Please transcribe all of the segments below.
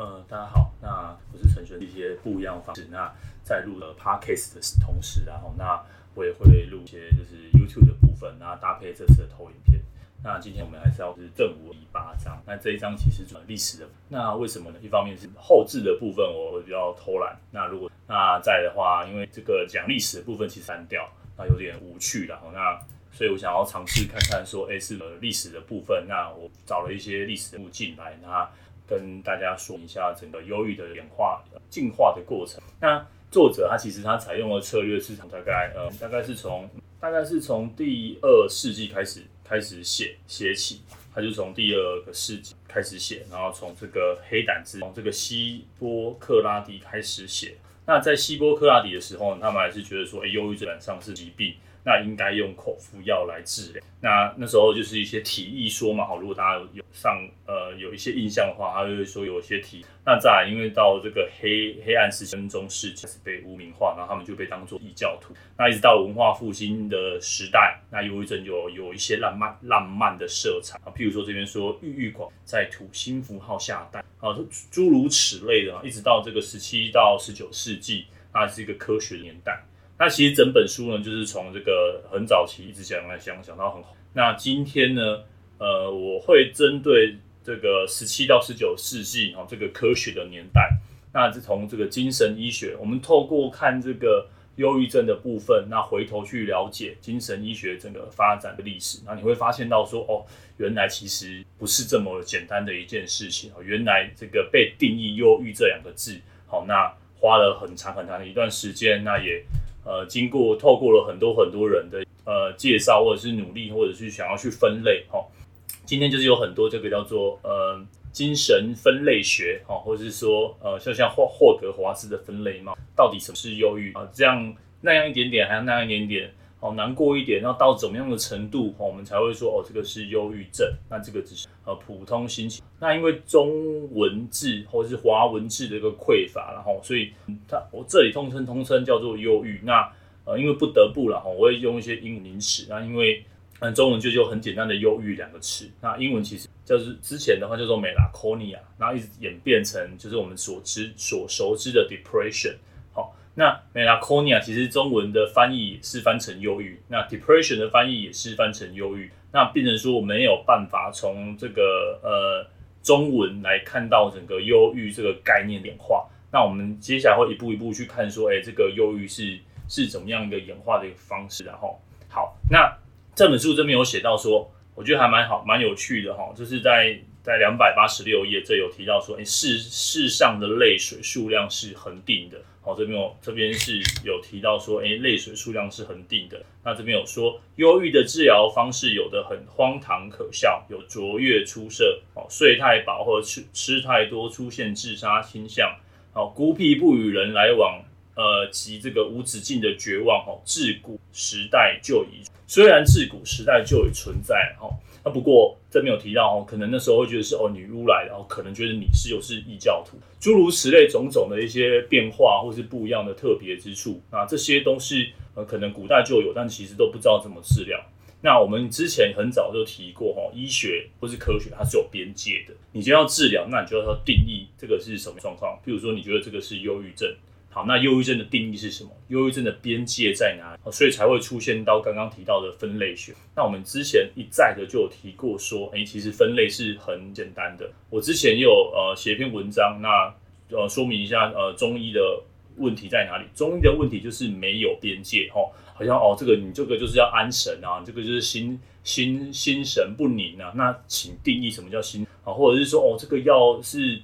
呃，大家好，那我是陈璇，一些不一样方式。那在录了 Podcast 的同时，然后那我也会录一些就是 YouTube 的部分，那搭配这次的投影片。那今天我们还是要是正午第八章，那这一章其实是历史的。那为什么呢？一方面是后置的部分我会比较偷懒。那如果那在的话，因为这个讲历史的部分其实删掉，那有点无趣了。那所以我想要尝试看看说，哎，是历史的部分。那我找了一些历史人物进来，那。跟大家说一下整个忧郁的演化、进化的过程。那作者他其实他采用的策略是从大概呃大概是从大概是从第二世纪开始开始写写起，他就从第二个世纪开始写，然后从这个黑胆汁从这个希波克拉底开始写。那在希波克拉底的时候，他们还是觉得说，哎，忧郁基本上是疾病。那应该用口服药来治疗。那那时候就是一些提议说嘛，好，如果大家有上呃有一些印象的话，他就会说有一些体。那再来，因为到这个黑黑暗时期、中世纪是被污名化，然后他们就被当作异教徒。那一直到文化复兴的时代，那忧郁症就有，有一些浪漫浪漫的色彩啊，譬如说这边说郁郁寡在土星符号下蛋啊，诸如此类的，一直到这个十七到十九世纪，那是一个科学年代。那其实整本书呢，就是从这个很早期一直讲来讲，讲到很好。那今天呢，呃，我会针对这个十七到十九世纪哈，这个科学的年代，那是从这个精神医学，我们透过看这个忧郁症的部分，那回头去了解精神医学整个发展的历史，那你会发现到说，哦，原来其实不是这么简单的一件事情哦，原来这个被定义忧郁这两个字，好，那花了很长很长的一段时间，那也。呃，经过透过了很多很多人的呃介绍，或者是努力，或者是想要去分类哈、哦。今天就是有很多这个叫做呃精神分类学哈、哦，或者是说呃像像霍霍格华兹的分类嘛，到底什么是忧郁啊？这样那样一点点，还有那样一点点。哦，难过一点，那到怎么样的程度，我们才会说哦，这个是忧郁症？那这个只是呃普通心情。那因为中文字或者是华文字的一个匮乏，然后所以它我这里通称通称叫做忧郁。那呃，因为不得不了哈，我会用一些英文名词。那因为嗯，中文就就很简单的忧郁两个词。那英文其实就是之前的话叫做 melancholia，然后一直演变成就是我们所知所熟知的 depression。那 melancholia 其实中文的翻译是翻成忧郁，那 depression 的翻译也是翻成忧郁，那变成说我没有办法从这个呃中文来看到整个忧郁这个概念演化。那我们接下来会一步一步去看说，哎、欸，这个忧郁是是怎么样一个演化的一个方式。然后，好，那这本书这边有写到说，我觉得还蛮好，蛮有趣的哈，就是在在两百八十六页这有提到说，哎、世世上的泪水数量是恒定的。好，这边有这边是有提到说，诶，泪水数量是恒定的。那这边有说，忧郁的治疗方式有的很荒唐可笑，有卓越出色，哦，睡太饱或者吃吃太多出现自杀倾向，哦，孤僻不与人来往，呃，及这个无止境的绝望，哦，自古时代就已，虽然自古时代就已存在，哦。那不过这边有提到哦，可能那时候会觉得是哦女巫来的，然后可能觉得你是又是异教徒，诸如此类种种的一些变化或是不一样的特别之处那，这些都是呃可能古代就有，但其实都不知道怎么治疗。那我们之前很早就提过哈，医学或是科学它是有边界的，你就要治疗，那你就要定义这个是什么状况。譬如说，你觉得这个是忧郁症。好，那忧郁症的定义是什么？忧郁症的边界在哪里？所以才会出现到刚刚提到的分类学。那我们之前一再的就有提过说，哎、其实分类是很简单的。我之前有呃写一篇文章，那呃说明一下呃中医的问题在哪里？中医的问题就是没有边界，哦，好像哦这个你这个就是要安神啊，这个就是心心心神不宁啊。那请定义什么叫心啊？或者是说哦这个药是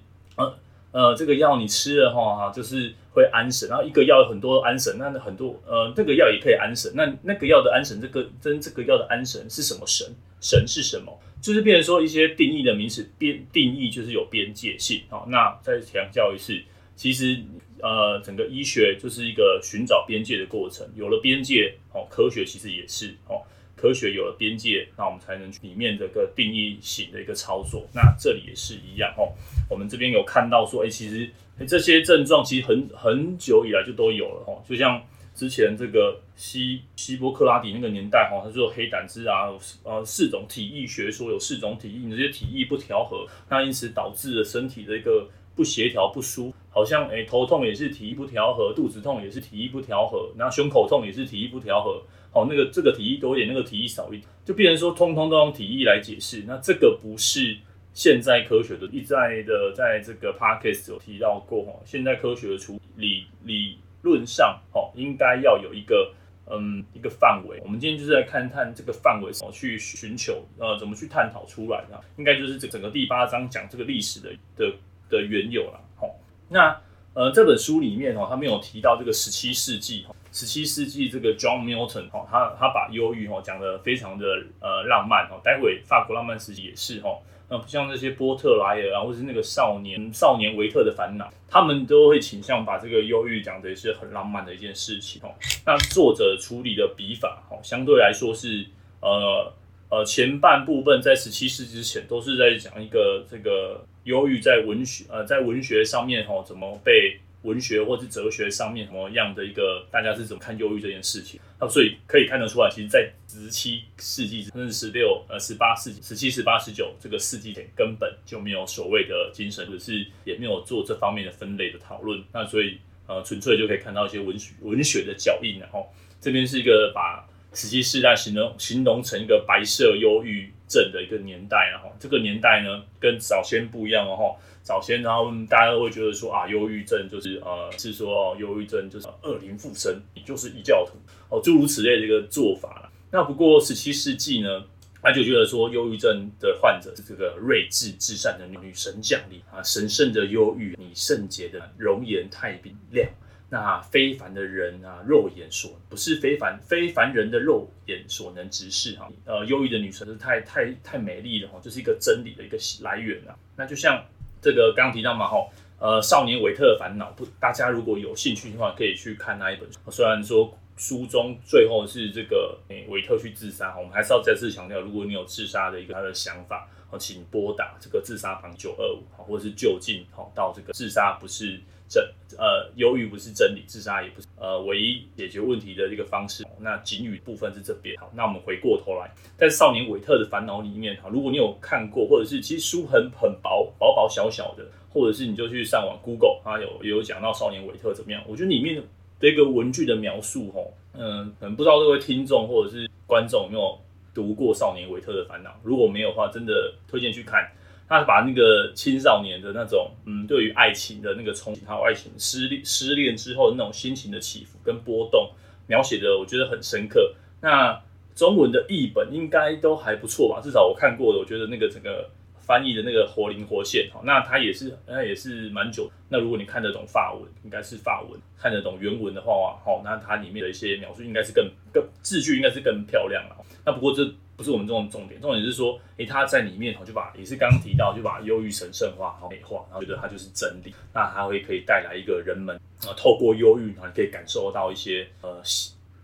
呃这个药你吃了哈，就是。会安神，然后一个药有很多安神，那很多呃，这个药也可以安神。那那个药的安神，这个跟这个药的安神是什么神？神是什么？就是变成说一些定义的名词，边定义就是有边界性。好，那再强调一次，其实呃，整个医学就是一个寻找边界的过程。有了边界，哦，科学其实也是哦，科学有了边界，那我们才能里面这个定义型的一个操作。那这里也是一样哦。我们这边有看到说，哎，其实。这些症状其实很很久以来就都有了哈，就像之前这个希希波克拉底那个年代哈，他说黑胆汁啊，呃，四种体液学说有四种体液，你这些体液不调和，那因此导致了身体的一个不协调、不舒，好像诶、头痛也是体液不调和，肚子痛也是体液不调和，然后胸口痛也是体液不调和。哦，那个这个提议多一点，那个提议少一点，就变成说通通都用提议来解释。那这个不是现在科学的，一再的在这个 podcast 有提到过哈。现在科学的处理理论上，哦，应该要有一个嗯一个范围。我们今天就是来看看这个范围怎么去寻求，呃，怎么去探讨出来的。应该就是整整个第八章讲这个历史的的的缘由了。好，那呃这本书里面哦，他没有提到这个十七世纪十七世纪这个 John Milton 哈，他他把忧郁哈讲得非常的呃浪漫哈，待会法国浪漫时期也是哈，那不像那些波特莱尔啊，或是那个少年少年维特的烦恼，他们都会倾向把这个忧郁讲的是很浪漫的一件事情哈。那作者处理的笔法哈，相对来说是呃呃前半部分在十七世纪之前都是在讲一个这个忧郁在文学呃在文学上面哈怎么被。文学或是哲学上面什么样的一个，大家是怎么看忧郁这件事情？那所以可以看得出来，其实，在十七世纪甚至十六、呃十八世纪、十七、十八、十九这个世纪点，根本就没有所谓的精神，只是也没有做这方面的分类的讨论。那所以呃，纯粹就可以看到一些文学文学的脚印。然后这边是一个把十七世代形容形容成一个白色忧郁症的一个年代。然后这个年代呢，跟早先不一样哦。早先，然后大家都会觉得说啊，忧郁症就是呃，是说，忧郁症就是恶灵附身，你就是异教徒哦，诸如此类的一个做法了。那不过十七世纪呢，他就觉得说，忧郁症的患者是这个睿智至善的女神降临啊，神圣的忧郁，你圣洁的容颜太冰亮，那非凡的人啊，肉眼所不是非凡非凡人的肉眼所能直视哈。呃，忧郁的女神是太太太美丽了哈，就是一个真理的一个来源啊。那就像。这个刚刚提到嘛，吼，呃，少年维特的烦恼，不，大家如果有兴趣的话，可以去看那一本书。虽然说书中最后是这个诶维特去自杀，我们还是要再次强调，如果你有自杀的一个他的想法，哦，请拨打这个自杀房九二五，或者是就近，好，到这个自杀不是。真呃，忧郁不是真理，自杀也不是呃唯一解决问题的一个方式。那警语部分是这边。好，那我们回过头来，在少年维特的烦恼里面，哈，如果你有看过，或者是其实书很很薄，薄薄小小的，或者是你就去上网 Google，它有也有讲到少年维特怎么样。我觉得里面的一个文具的描述，哈，嗯，可能不知道各位听众或者是观众有没有读过少年维特的烦恼？如果没有的话，真的推荐去看。他把那个青少年的那种，嗯，对于爱情的那个憧憬，还有爱情失恋失恋之后那种心情的起伏跟波动，描写的我觉得很深刻。那中文的译本应该都还不错吧？至少我看过的，我觉得那个整个翻译的那个活灵活现。好，那它也是，那也是蛮久。那如果你看得懂法文，应该是法文；看得懂原文的话，好，那它里面的一些描述应该是更更字句应该是更漂亮了。那不过这。不是我们这种重点，重点是说，诶、欸，他在里面就把也是刚刚提到，就把忧郁神圣化、好美化，然后觉得它就是真理，那它会可以带来一个人们啊，透过忧郁，然后可以感受到一些呃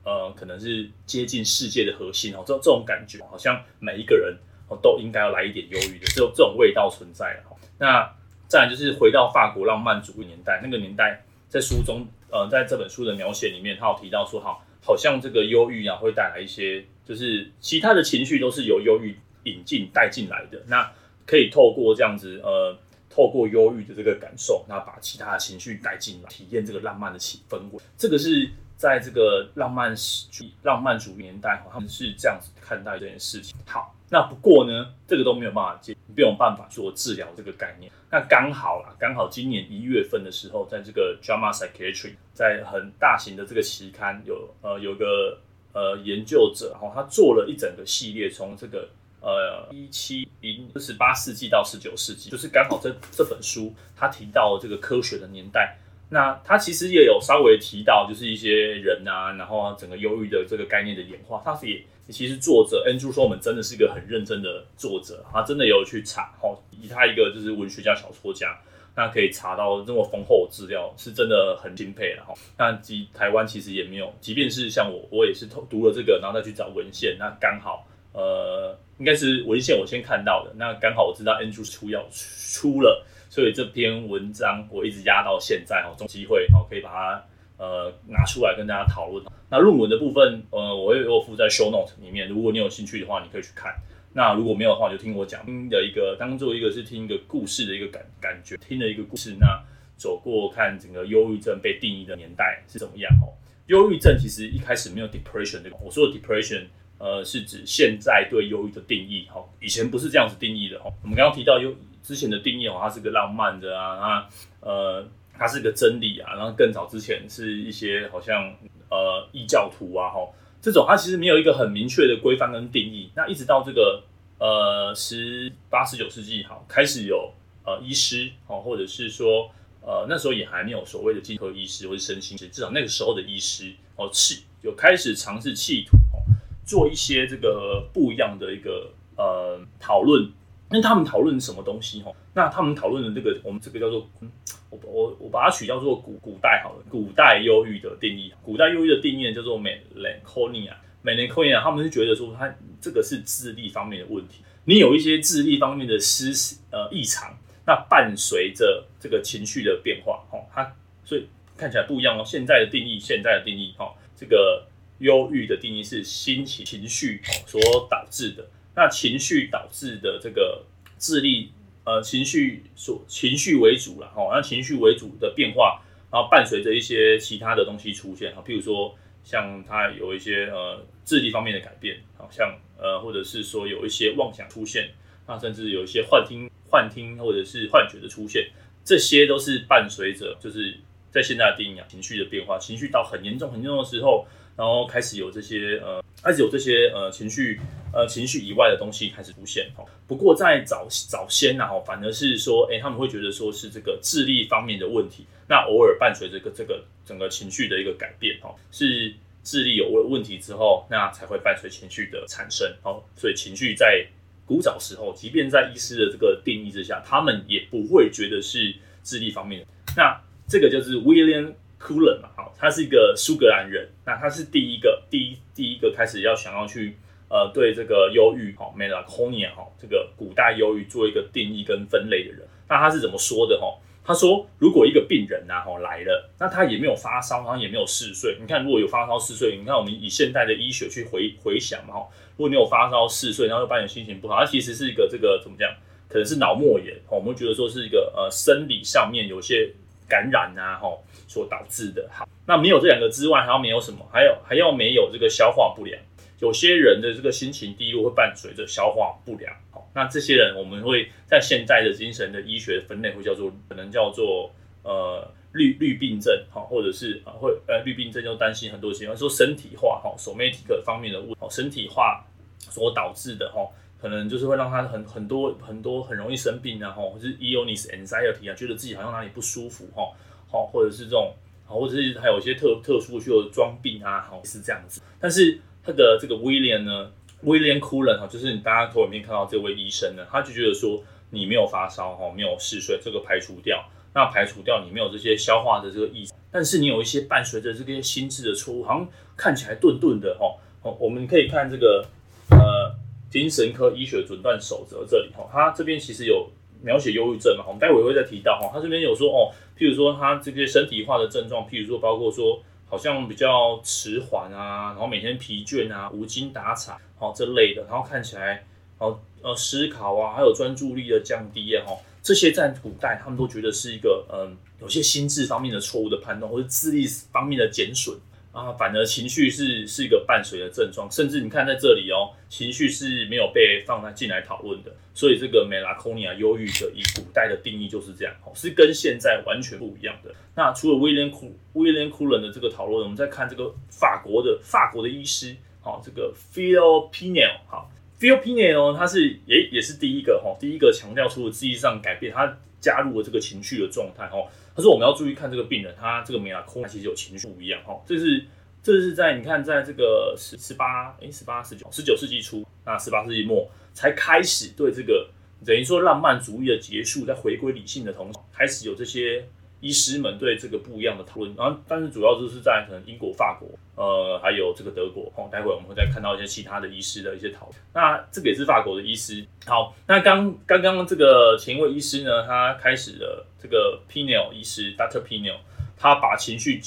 呃，可能是接近世界的核心哦，这这种感觉，好像每一个人都应该要来一点忧郁的这种这种味道存在了。那再来就是回到法国浪漫主义年代，那个年代在书中呃，在这本书的描写里面，他有提到说，哈，好像这个忧郁啊会带来一些。就是其他的情绪都是由忧郁引进带进来的，那可以透过这样子，呃，透过忧郁的这个感受，那把其他的情绪带进来，体验这个浪漫的气氛围。这个是在这个浪漫主浪漫主义年代，他们是这样子看待这件事情。好，那不过呢，这个都没有办法解，没有办法做治疗这个概念。那刚好啦，刚好今年一月份的时候，在这个 JAMA Psychiatry，在很大型的这个期刊有呃有个。呃，研究者哈，他做了一整个系列，从这个呃一七零十八世纪到十九世纪，就是刚好这这本书他提到这个科学的年代。那他其实也有稍微提到，就是一些人啊，然后整个忧郁的这个概念的演化。他是也其实作者 Andrew Solomon 真的是一个很认真的作者，他真的有去查，哈，以他一个就是文学家、小说家。那可以查到这么丰厚的资料，是真的很钦佩了哈。那即台湾其实也没有，即便是像我，我也是读读了这个，然后再去找文献。那刚好，呃，应该是文献我先看到的。那刚好我知道 Andrew 出要出了，所以这篇文章我一直压到现在哈，有机会哦可以把它呃拿出来跟大家讨论。那论文的部分，呃，我也有附在 show note 里面，如果你有兴趣的话，你可以去看。那如果没有的话，就听我讲的一个当做一个是听一个故事的一个感感觉，听了一个故事，那走过看整个忧郁症被定义的年代是怎么样哦。忧郁症其实一开始没有 depression 这个，我说的 depression，呃，是指现在对忧郁的定义哈，以前不是这样子定义的哈。我们刚刚提到忧之前的定义哦，它是个浪漫的啊，啊呃，它是个真理啊，然后更早之前是一些好像呃异教徒啊哈。这种它其实没有一个很明确的规范跟定义，那一直到这个呃十八十九世纪好开始有呃医师哦，或者是说呃那时候也还没有所谓的精神科医师或者身心师，至少那个时候的医师哦气有开始尝试企图哦做一些这个不一样的一个呃讨论。那他们讨论什么东西哈？那他们讨论的这个，我们这个叫做，我我我把它取叫做古古代好了，古代忧郁的定义。古代忧郁的定义叫做 melancholia，melancholia，他们是觉得说，他这个是智力方面的问题。你有一些智力方面的失呃异常，那伴随着这个情绪的变化，哈，它所以看起来不一样哦。现在的定义，现在的定义，哈，这个忧郁的定义是心情情绪所导致的。那情绪导致的这个智力，呃，情绪所情绪为主了，哈，那情绪为主的变化，然后伴随着一些其他的东西出现，哈，譬如说像他有一些呃智力方面的改变，好像呃或者是说有一些妄想出现，那甚至有一些幻听、幻听或者是幻觉的出现，这些都是伴随着就是在现在的定义啊，情绪的变化，情绪到很严重、很严重的时候。然后开始有这些呃，开始有这些呃情绪呃情绪以外的东西开始出现哈。不过在早早先呢哈，反而是说，哎，他们会觉得说是这个智力方面的问题。那偶尔伴随这个这个整个情绪的一个改变哈，是智力有问问题之后，那才会伴随情绪的产生。哦，所以情绪在古早时候，即便在医师的这个定义之下，他们也不会觉得是智力方面的。那这个就是 William。Cullen 嘛，好，他是一个苏格兰人，那他是第一个，第一第一个开始要想要去，呃，对这个忧郁，哈，melancholia，哈，这个古代忧郁做一个定义跟分类的人，那他是怎么说的？哈，他说，如果一个病人呐，哈，来了，那他也没有发烧，然后也没有嗜睡，你看，如果有发烧嗜睡，你看我们以现代的医学去回回想嘛，哈，如果你有发烧嗜睡，然后又伴有心情不好，他其实是一个这个怎么讲？可能是脑膜炎，我们觉得说是一个呃生理上面有些感染啊，哈。所导致的。好，那没有这两个之外，还要没有什么？还有还要没有这个消化不良。有些人的这个心情低落会伴随着消化不良。好，那这些人我们会在现在的精神的医学分类会叫做可能叫做呃绿绿病症，好，或者是啊会呃绿病症就担心很多情况，说身体化哈，somatic 方面的问题，身体化所导致的哈，可能就是会让他很很多很多很容易生病啊哈，或是 illness anxiety 啊，觉得自己好像哪里不舒服哈。好，或者是这种，或者是还有一些特特殊需要装病啊，好是这样子。但是他的这个威廉呢，威廉库伦哈，就是你大家头里面看到这位医生呢，他就觉得说你没有发烧哈，没有嗜睡，这个排除掉，那排除掉你没有这些消化的这个异常，但是你有一些伴随着这些心智的错误，好像看起来顿顿的哈。哦，我们可以看这个呃精神科医学诊断守则这里哈，他这边其实有。描写忧郁症嘛，我们待会会再提到哈。他这边有说哦，譬如说他这些身体化的症状，譬如说包括说好像比较迟缓啊，然后每天疲倦啊，无精打采，好这类的，然后看起来哦呃思考啊，还有专注力的降低啊，哈，这些在古代他们都觉得是一个嗯有些心智方面的错误的判断，或者智力方面的减损。啊，反而情绪是是一个伴随的症状，甚至你看在这里哦，情绪是没有被放在进来讨论的，所以这个 melancholia 忧郁的以古代的定义就是这样，哦是跟现在完全不一样的。那除了威廉库威廉库伦的这个讨论，我们再看这个法国的法国的医师，好，这个 Philippe Pinel，好，Phil Pinel 哦他是也也是第一个哈，第一个强调出了记忆上改变，他加入了这个情绪的状态哈。可是：“我们要注意看这个病人，他这个梅拉空，他其实有情绪不一样哈。这是这是在你看，在这个十十八诶十八十九十九世纪初，那十八世纪末才开始对这个等于说浪漫主义的结束，在回归理性的同时，开始有这些。”医师们对这个不一样的讨论，然后但是主要就是在可能英国、法国，呃，还有这个德国，哦，待会我们会再看到一些其他的医师的一些讨论。那这个也是法国的医师。好，那刚刚刚这个前一位医师呢，他开始了这个 Pinel 医师，Dr. Pinel，他把情绪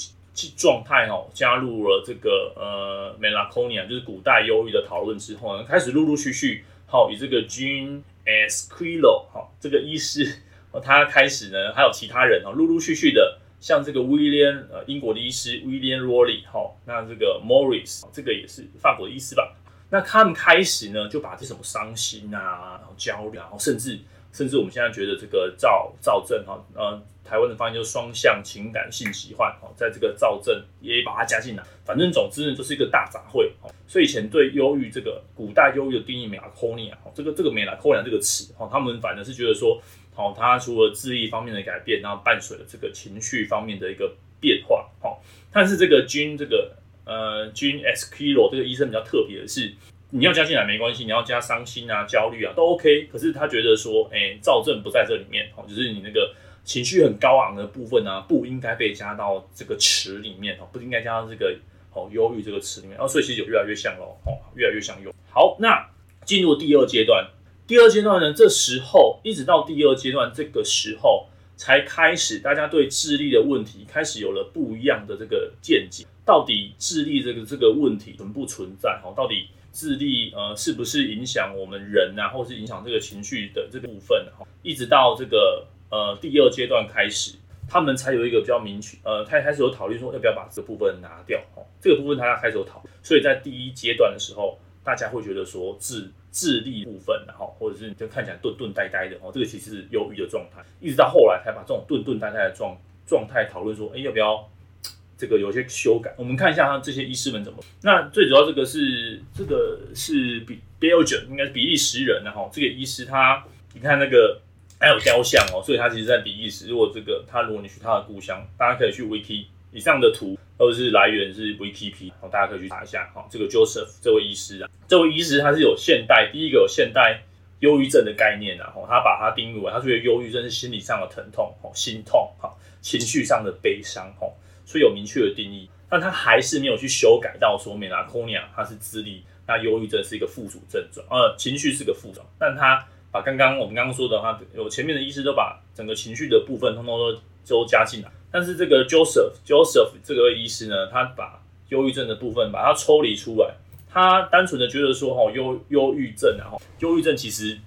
状态哦加入了这个呃 Melancholia，就是古代忧郁的讨论之后呢，开始陆陆续续好，以这个 Jean Esquilo 好，这个医师，他开始呢，还有其他人哦，陆陆续续的，像这个 William 呃英国的医师 William Rowley 好，那这个 Morris 这个也是法国的医师吧？那他们开始呢，就把这什么伤心啊，然后焦虑，然后甚至甚至我们现在觉得这个躁躁症哈，呃，台湾的发音就是双向情感性疾患哦，在这个躁症也把它加进来，反正总之呢，就是一个大杂烩。哦所以以前对忧郁这个古代忧郁的定义，melancholia 这个这个 melancholia 这个词哈，他们反正是觉得说，好，它除了智力方面的改变，然后伴随了这个情绪方面的一个变化，好，但是这个君这个呃君 S k i l o 这个医生比较特别的是，你要加进来没关系，你要加伤心啊、焦虑啊都 OK，可是他觉得说，哎、欸，躁症不在这里面，哦，就是你那个情绪很高昂的部分啊，不应该被加到这个词里面，哦，不应该加到这个。哦，忧郁这个词里面，哦所以其实就越来越像喽，哦，越来越像忧。好，那进入第二阶段，第二阶段呢，这时候一直到第二阶段这个时候，才开始大家对智力的问题开始有了不一样的这个见解。到底智力这个这个问题存不存在？哦，到底智力呃是不是影响我们人啊，或是影响这个情绪的这个部分？哈，一直到这个呃第二阶段开始。他们才有一个比较明确，呃，他开始有讨论说要不要把这个部分拿掉，哦，这个部分他要开始有讨，所以在第一阶段的时候，大家会觉得说智智力部分，然后或者是就看起来顿顿呆呆的，哦，这个其实是忧郁的状态，一直到后来才把这种顿顿呆呆的状状态讨论说，哎，要不要 这个有些修改？我们看一下他这些医师们怎么。那最主要这个是这个是比 Belgium 应该是比利时人，然后这个医师他，你看那个。还有雕像哦，所以他其实在比利时。如果这个他，如果你去他的故乡，大家可以去 Wiki 以上的图都是来源是 VTP，好，大家可以去查一下。好，这个 Joseph 这位医师啊，这位医师他是有现代第一个有现代忧郁症的概念，然后他把它定义为，他觉得忧郁症是心理上的疼痛、哦，心痛，哈，情绪上的悲伤，哦，所以有明确的定义。但他还是没有去修改到说，melancholia 它是智力，那忧郁症是一个附属症状，呃，情绪是个副状，但他。把刚刚我们刚刚说的话，有前面的医师都把整个情绪的部分通通都都加进来，但是这个 Joseph Joseph 这个医师呢，他把忧郁症的部分把它抽离出来，他单纯的觉得说，哈，忧忧郁症，然后忧郁症其实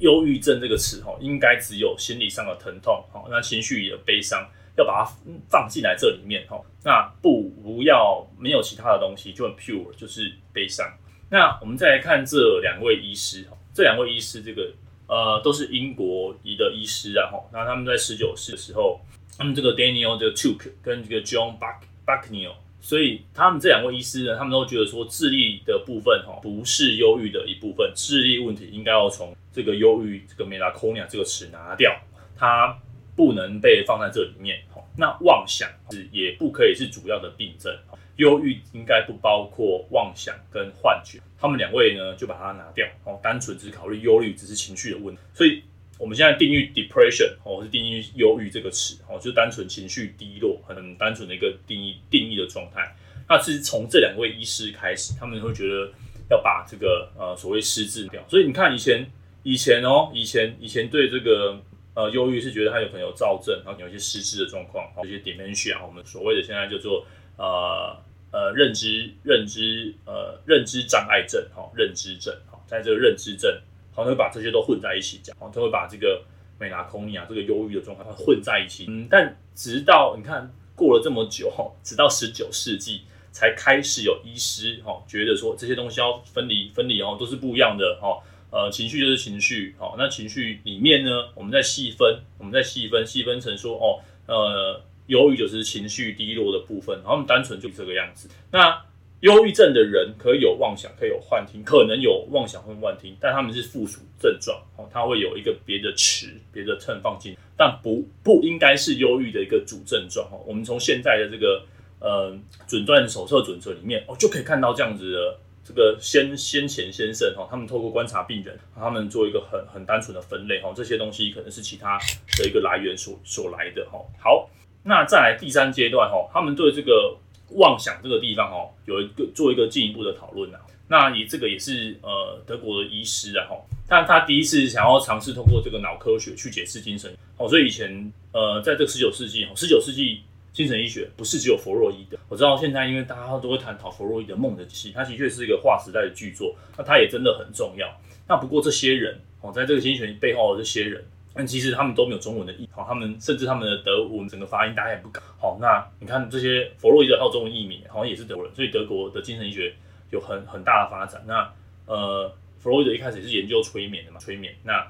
忧郁症这个词，哈，应该只有心理上的疼痛，哈，那情绪的悲伤要把它放进来这里面，哈，那不不要没有其他的东西，就很 pure 就是悲伤。那我们再来看这两位医师，哈，这两位医师这个。呃，都是英国裔的医师啊，哈，那他们在十九世的时候，他们这个 Daniel 这个 Tuke 跟这个 John Buck Bucknell，所以他们这两位医师呢，他们都觉得说智力的部分哈，不是忧郁的一部分，智力问题应该要从这个忧郁这个 melancholia 这个词拿掉，它不能被放在这里面，哈，那妄想是也不可以是主要的病症。忧郁应该不包括妄想跟幻觉，他们两位呢就把它拿掉，哦，单纯只考虑忧虑，只是情绪的问题。所以我们现在定义 depression，哦，是定义忧郁这个词，哦，就单纯情绪低落，很单纯的一个定义定义的状态。那是从这两位医师开始，他们会觉得要把这个呃所谓失智掉。所以你看以前以前哦，以前以前对这个呃忧郁是觉得他有可能有躁症，然后有一些失智的状况，这些 dementia，我们所谓的现在叫做。呃呃，认知认知呃认知障碍症哈，认知症哈，在这个认知症，好，会把这些都混在一起讲，好，他会把这个美拉空尼啊这个忧郁的状态混在一起。嗯，但直到你看过了这么久哈，直到十九世纪才开始有医师哈觉得说这些东西要分离分离哦，都是不一样的哈。呃，情绪就是情绪，好，那情绪里面呢，我们再细分，我们再细分细分成说哦，呃。忧郁就是情绪低落的部分，然后我们单纯就这个样子。那忧郁症的人可以有妄想，可以有幻听，可能有妄想或幻听，但他们是附属症状哦，他会有一个别的词、别的称放进，但不不应该是忧郁的一个主症状哦。我们从现在的这个呃诊断手册准则里面哦，就可以看到这样子的这个先先前先生哈，他们透过观察病人，他们做一个很很单纯的分类哈，这些东西可能是其他的一个来源所所来的哈。好。那再来第三阶段哈，他们对这个妄想这个地方哦，有一个做一个进一步的讨论啊。那也这个也是呃德国的医师啊哈，但他第一次想要尝试通过这个脑科学去解释精神哦，所以以前呃在这个十九世纪，十九世纪精神医学不是只有弗洛伊德。我知道现在因为大家都会探讨弗洛伊德梦的机器，它的确是一个划时代的巨作，那它也真的很重要。那不过这些人哦，在这个精神背后的这些人，但其实他们都没有中文的译，好，他们甚至他们的德文整个发音大家也不敢。好，那你看这些弗洛伊德还有中文译名，好像也是德国人，所以德国的精神医学有很很大的发展。那呃，弗洛伊德一开始也是研究催眠的嘛，催眠。那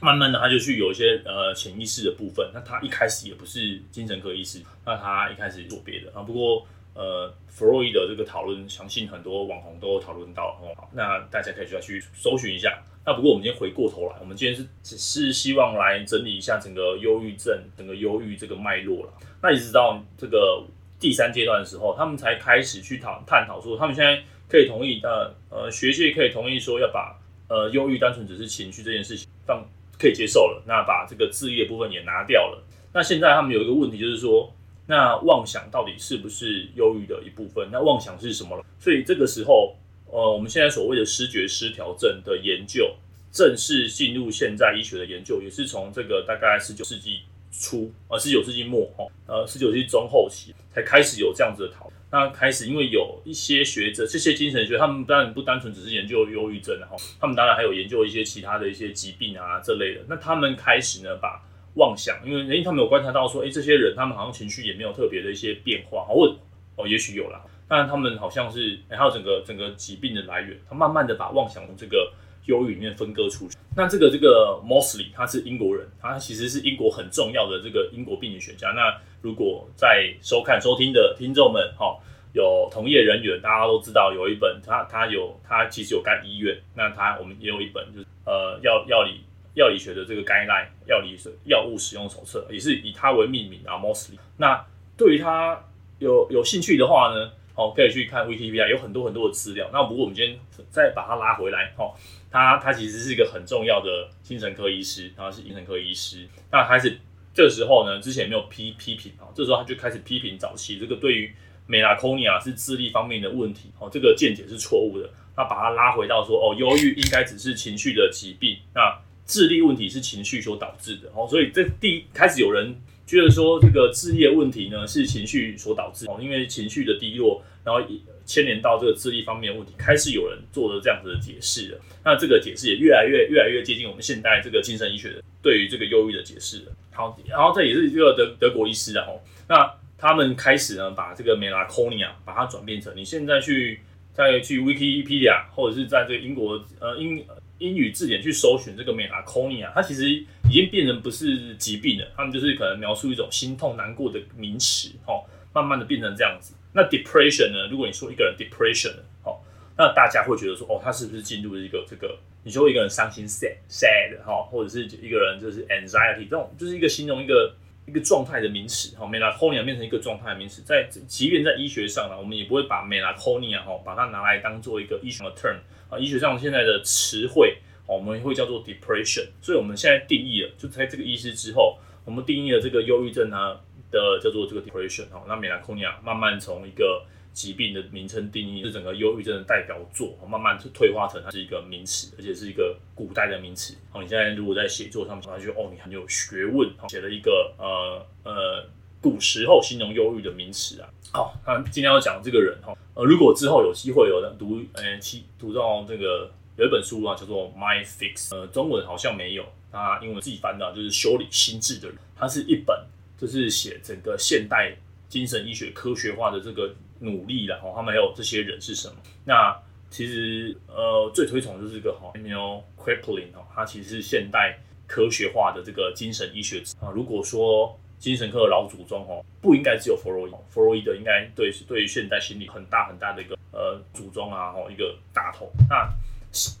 慢慢的他就去有一些呃潜意识的部分。那他一开始也不是精神科医师，那他一开始做别的啊。不过呃，弗洛伊德这个讨论，相信很多网红都有讨论到。哦，那大家可以需要去搜寻一下。那不过我们今天回过头来，我们今天是只是希望来整理一下整个忧郁症、整个忧郁这个脉络了。那一直到这个第三阶段的时候，他们才开始去讨探讨说，他们现在可以同意的，呃，学界可以同意说要把呃忧郁单纯只是情绪这件事情放可以接受了，那把这个自立的部分也拿掉了。那现在他们有一个问题就是说，那妄想到底是不是忧郁的一部分？那妄想是什么了？所以这个时候。呃，我们现在所谓的失觉失调症的研究，正式进入现在医学的研究，也是从这个大概十九世纪初，呃，十九世纪末，哈，呃，十九世纪中后期才开始有这样子的讨论。那开始，因为有一些学者，这些精神学，他们当然不单纯只是研究忧郁症，哈，他们当然还有研究一些其他的一些疾病啊这类的。那他们开始呢，把妄想，因为诶，他们有观察到说，诶，这些人他们好像情绪也没有特别的一些变化，好，问，哦，也许有啦。但他们好像是，还有整个整个疾病的来源，他慢慢的把妄想从这个忧郁里面分割出去。那这个这个 Mosley 他是英国人，他其实是英国很重要的这个英国病理学家。那如果在收看收听的听众们，哈，有同业人员，大家都知道有一本他他有他其实有开医院，那他我们也有一本就是呃药药理药理学的这个 guideline 药理药物使用手册，也是以它为命名啊 Mosley。那对于他有有兴趣的话呢？好，可以去看 Wikipedia，有很多很多的资料。那不过我们今天再把它拉回来，哦，他他其实是一个很重要的精神科医师，然后是精神科医师。那开始这个时候呢，之前没有批批评，啊，这时候他就开始批评早期这个对于 Melancholia 是智力方面的问题，哦，这个见解是错误的。那把它拉回到说，哦，忧郁应该只是情绪的疾病，那智力问题是情绪所导致的。哦，所以这第一开始有人。觉得说这个智力的问题呢，是情绪所导致哦，因为情绪的低落，然后牵连到这个智力方面的问题，开始有人做了这样子的解释了。那这个解释也越来越越来越接近我们现代这个精神医学的对于这个忧郁的解释了。好，然后这也是一个德德国医师啊，那他们开始呢，把这个 melancholia 把它转变成你现在去再去 Wikipedia 或者是在这个英国呃英。英语字典去搜寻这个 melancholia，它其实已经变成不是疾病了，他们就是可能描述一种心痛难过的名词，哦，慢慢的变成这样子。那 depression 呢？如果你说一个人 depression，哦，那大家会觉得说，哦，他是不是进入了一个这个？你说一个人伤心 sad sad 哈，或者是一个人就是 anxiety 这种，就是一个形容一个一个状态的名词，哈，melancholia 变成一个状态的名词，在即便在医学上呢，我们也不会把 melancholia 哈把它拿来当做一个医学的 term。啊，医学上现在的词汇，我们会叫做 depression，所以我们现在定义了，就在这个意思之后，我们定义了这个忧郁症呢的叫做这个 depression，哈，那 melancholia 慢慢从一个疾病的名称定义，是整个忧郁症的代表作，慢慢退化成它是一个名词，而且是一个古代的名词。好，你现在如果在写作上面，他就哦，你很有学问，写了一个呃呃古时候形容忧郁的名词啊。好，那今天要讲这个人哈。呃，如果之后有机会有人读，呃，其读到这个有一本书啊，叫做《Mind Fix》，呃，中文好像没有，他英文自己翻的，就是修理心智的人。它是一本，就是写整个现代精神医学科学化的这个努力，然后他们还有这些人是什么？那其实呃，最推崇就是这个哈，Emil Kraepelin 哈，他其实是现代科学化的这个精神医学啊。如果说精神科的老祖宗哦，不应该只有弗洛伊，弗洛伊德应该对对于现代心理很大很大的一个呃祖宗啊，吼一个大头。那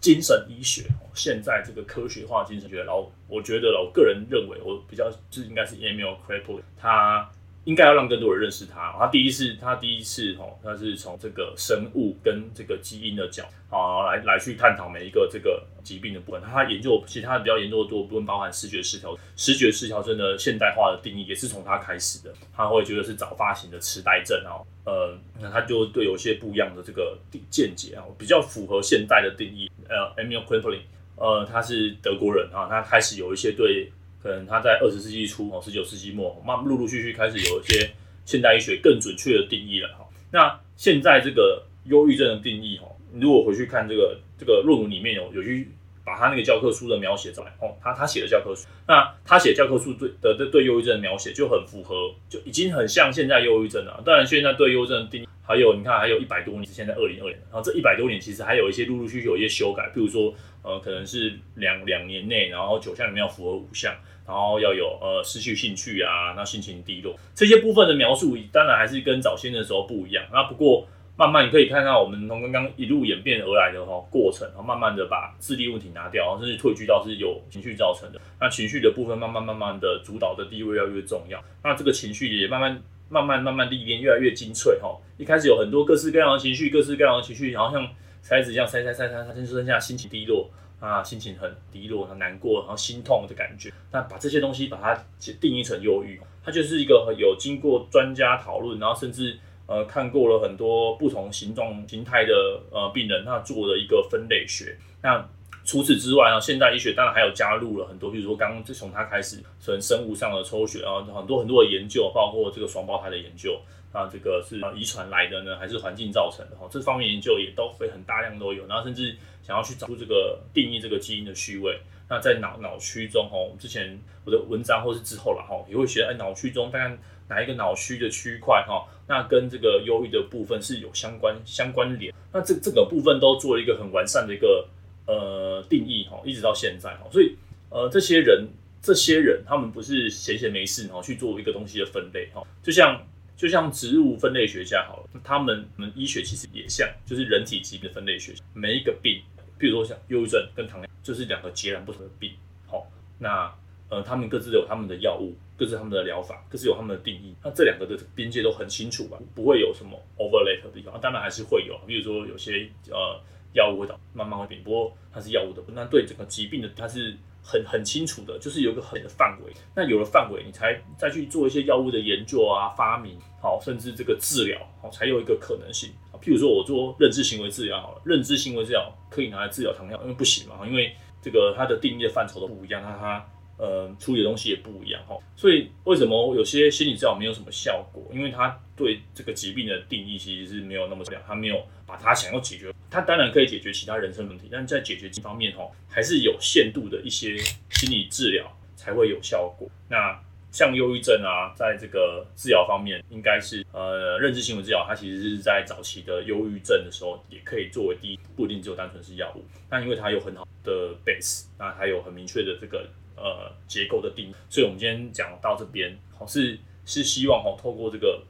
精神医学哦，现在这个科学化精神学，然后我觉得我个人认为，我比较就是应该是 Emil Kraepelin 他。应该要让更多人认识他。他第一次，他第一次吼，他是从这个生物跟这个基因的角啊来来去探讨每一个这个疾病的部分。他研究其他比较研究的多部分，包含视觉失调。视觉失调症的现代化的定义也是从他开始的。他会觉得是早发型的痴呆症哦，呃，那他就对有些不一样的这个见解啊，比较符合现代的定义。呃，Emil Kraepelin，呃，他是德国人啊，他开始有一些对。可能他在二十世纪初哦，十九世纪末，慢陆陆续续开始有一些现代医学更准确的定义了哈。那现在这个忧郁症的定义哈，如果回去看这个这个论文里面有有去把他那个教科书的描写出来哦，他他写的教科书，那他写教科书对的对对忧郁症的描写就很符合，就已经很像现在忧郁症了。当然现在对忧郁症的定义还有你看还有一百多年，现在二零二零，然后这一百多年其实还有一些陆陆续续有一些修改，比如说呃可能是两两年内，然后九项里面要符合五项，然后要有呃失去兴趣啊，那心情低落这些部分的描述，当然还是跟早先的时候不一样。那不过。慢慢你可以看到，我们从刚刚一路演变而来的哈过程，然后慢慢的把智力问题拿掉，甚至退居到是有情绪造成的。那情绪的部分，慢慢慢慢的主导的地位越来越重要。那这个情绪也慢慢慢慢慢慢历练越来越精粹哈。一开始有很多各式各样的情绪，各式各样的情绪，然后像筛子一样筛筛筛筛，它就剩下心情低落啊，心情很低落，很难过，然后心痛的感觉。那把这些东西把它定义成忧郁，它就是一个有经过专家讨论，然后甚至。呃，看过了很多不同形状、形态的呃病人，他做了一个分类学。那除此之外呢，现代医学当然还有加入了很多，比如说刚刚自从他开始从生物上的抽血啊，很多很多的研究，包括这个双胞胎的研究，啊，这个是遗传来的呢，还是环境造成的？哈，这方面研究也都会很大量都有。然后甚至想要去找出这个定义这个基因的序位。那在脑脑区中，哈，之前我的文章或是之后了，哈，也会学哎，脑区中大概哪一个脑区的区块，哈。那跟这个忧郁的部分是有相关相关联，那这这个部分都做了一个很完善的一个呃定义哈，一直到现在哈，所以呃这些人这些人他们不是闲闲没事然后去做一个东西的分类哈，就像就像植物分类学家好了，他们我们医学其实也像，就是人体疾病的分类学，每一个病，比如说像忧郁症跟糖尿病就是两个截然不同的病，好那。呃，他们各自有他们的药物，各自他们的疗法，各自有他们的定义。那这两个的边界都很清楚吧？不会有什么 overlap 的地方。当然还是会有，比如说有些呃药物会导慢慢会变，不过它是药物的。那对整个疾病的它是很很清楚的，就是有个很的范围。那有了范围，你才再去做一些药物的研究啊、发明，好，甚至这个治疗，好，才有一个可能性。譬如说我做认知行为治疗好了，认知行为治疗可以拿来治疗糖尿，因为不行嘛，因为这个它的定义的范畴都不一样，那它。呃，处理的东西也不一样哈，所以为什么有些心理治疗没有什么效果？因为他对这个疾病的定义其实是没有那么强，他没有把他想要解决，它当然可以解决其他人生问题，但在解决这方面哈，还是有限度的一些心理治疗才会有效果。那像忧郁症啊，在这个治疗方面，应该是呃认知行为治疗，它其实是在早期的忧郁症的时候也可以作为第一，不一定只有单纯是药物。那因为它有很好的 base，那它有很明确的这个。呃，结构的定义，所以我们今天讲到这边，好是是希望哈，透过这个，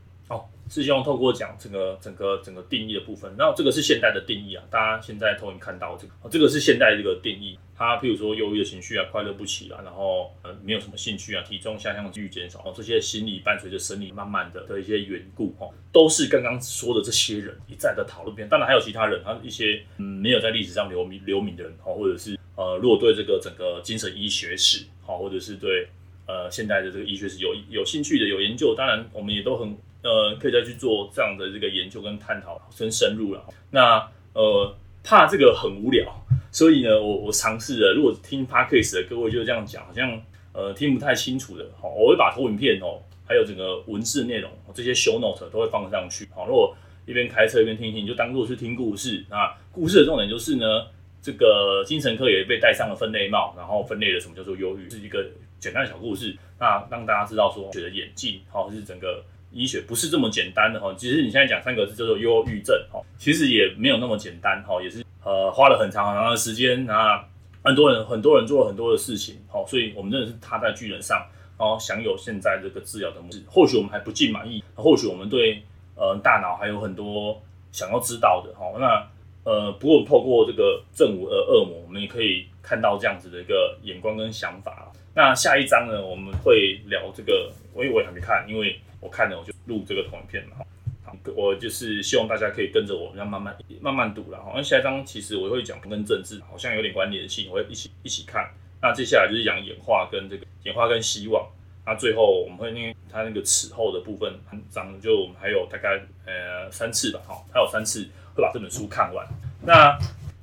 是希望透过讲整个整个整个定义的部分，然后这个是现代的定义啊，大家现在投影看到这个，这个是现代这个定义，它譬如说忧郁的情绪啊，快乐不起啊，然后呃没有什么兴趣啊，体重下降几率减少，哦这些心理伴随着生理慢慢的的一些缘故哈，都是刚刚说的这些人一再的讨论边，当然还有其他人，他一些嗯没有在历史上留名留名的人哈，或者是。呃，如果对这个整个精神医学史，好，或者是对呃现代的这个医学史有有兴趣的、有研究，当然我们也都很呃可以再去做这样的这个研究跟探讨，更深入了。那呃怕这个很无聊，所以呢，我我尝试了，如果听 Podcast 的各位就是这样讲，好像呃听不太清楚的，好，我会把投影片哦，还有整个文字内容这些 show note 都会放上去，好，如果一边开车一边听一听，就当做是听故事。那故事的重点就是呢。这个精神科也被戴上了分类帽，然后分类了什么叫做忧郁，是一个简单的小故事。那让大家知道说，学的演进，好，是整个医学不是这么简单的哈。其实你现在讲三个字叫做忧郁症，哈，其实也没有那么简单，哈，也是呃花了很长很长的时间啊，很多人很多人做了很多的事情，好，所以我们真的是踏在巨人上，然后享有现在这个治疗的模式。或许我们还不尽满意，或许我们对呃大脑还有很多想要知道的，哈，那。呃，不过透过这个正午的恶魔，我们也可以看到这样子的一个眼光跟想法。那下一章呢，我们会聊这个，我因为我也还没看，因为我看了我就录这个同一片嘛。好，我就是希望大家可以跟着我，要慢慢慢慢读了。好，那下一章其实我会讲跟政治好像有点关联性，我会一起一起看。那接下来就是讲演化跟这个演化跟希望。那最后我们会因为它那个此后的部分很长，就我们还有大概呃三次吧，好，还有三次。会把这本书看完。那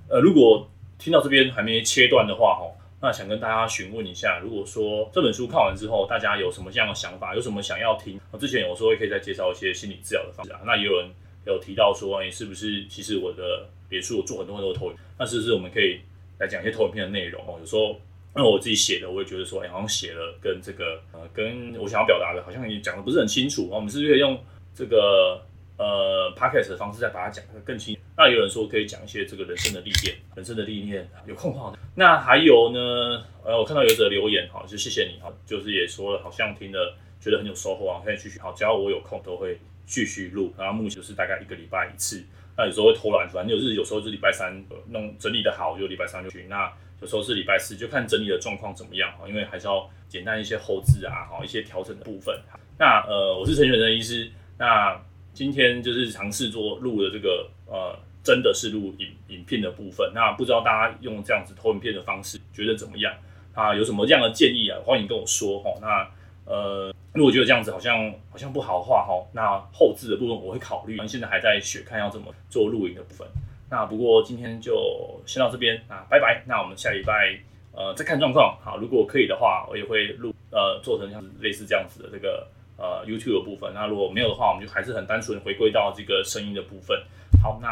呃，如果听到这边还没切断的话，哈，那想跟大家询问一下，如果说这本书看完之后，大家有什么这样的想法，有什么想要听？我之前有时候也可以再介绍一些心理治疗的方式啊。那也有人有提到说，哎、是不是其实我的别墅我做很多很多投影，那是不是我们可以来讲一些投影片的内容哦？有时候那我自己写的，我也觉得说，哎、好像写了跟这个呃，跟我想要表达的，好像也讲的不是很清楚。我们是不是可以用这个呃 podcast 的方式再把它讲得更清？那有人说可以讲一些这个人生的历练，人生的历练，有空的。那还有呢？呃，我看到有则留言，哈，就谢谢你哈，就是也说了，好像听了觉得很有收获啊，可以继续好，只要我有空都会继续录。然后目前就是大概一个礼拜一次，那有时候会偷懒，反正就是有时候是礼拜三弄整理的好，就礼拜三就去。那有时候是礼拜四，就看整理的状况怎么样哈，因为还是要简单一些后置啊，哈，一些调整的部分。那呃，我是陈全仁医师，那今天就是尝试做录的这个呃。真的是录影影片的部分，那不知道大家用这样子投影片的方式觉得怎么样？啊，有什么这样的建议啊？欢迎跟我说哈。那呃，如果觉得这样子好像好像不好的话哈，那后置的部分我会考虑。现在还在学，看要怎么做录影的部分。那不过今天就先到这边啊，拜拜。那我们下礼拜呃再看状况。好，如果可以的话，我也会录呃做成像类似这样子的这个呃 YouTube 的部分。那如果没有的话，我们就还是很单纯回归到这个声音的部分。好，那。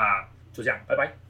就这样，拜拜。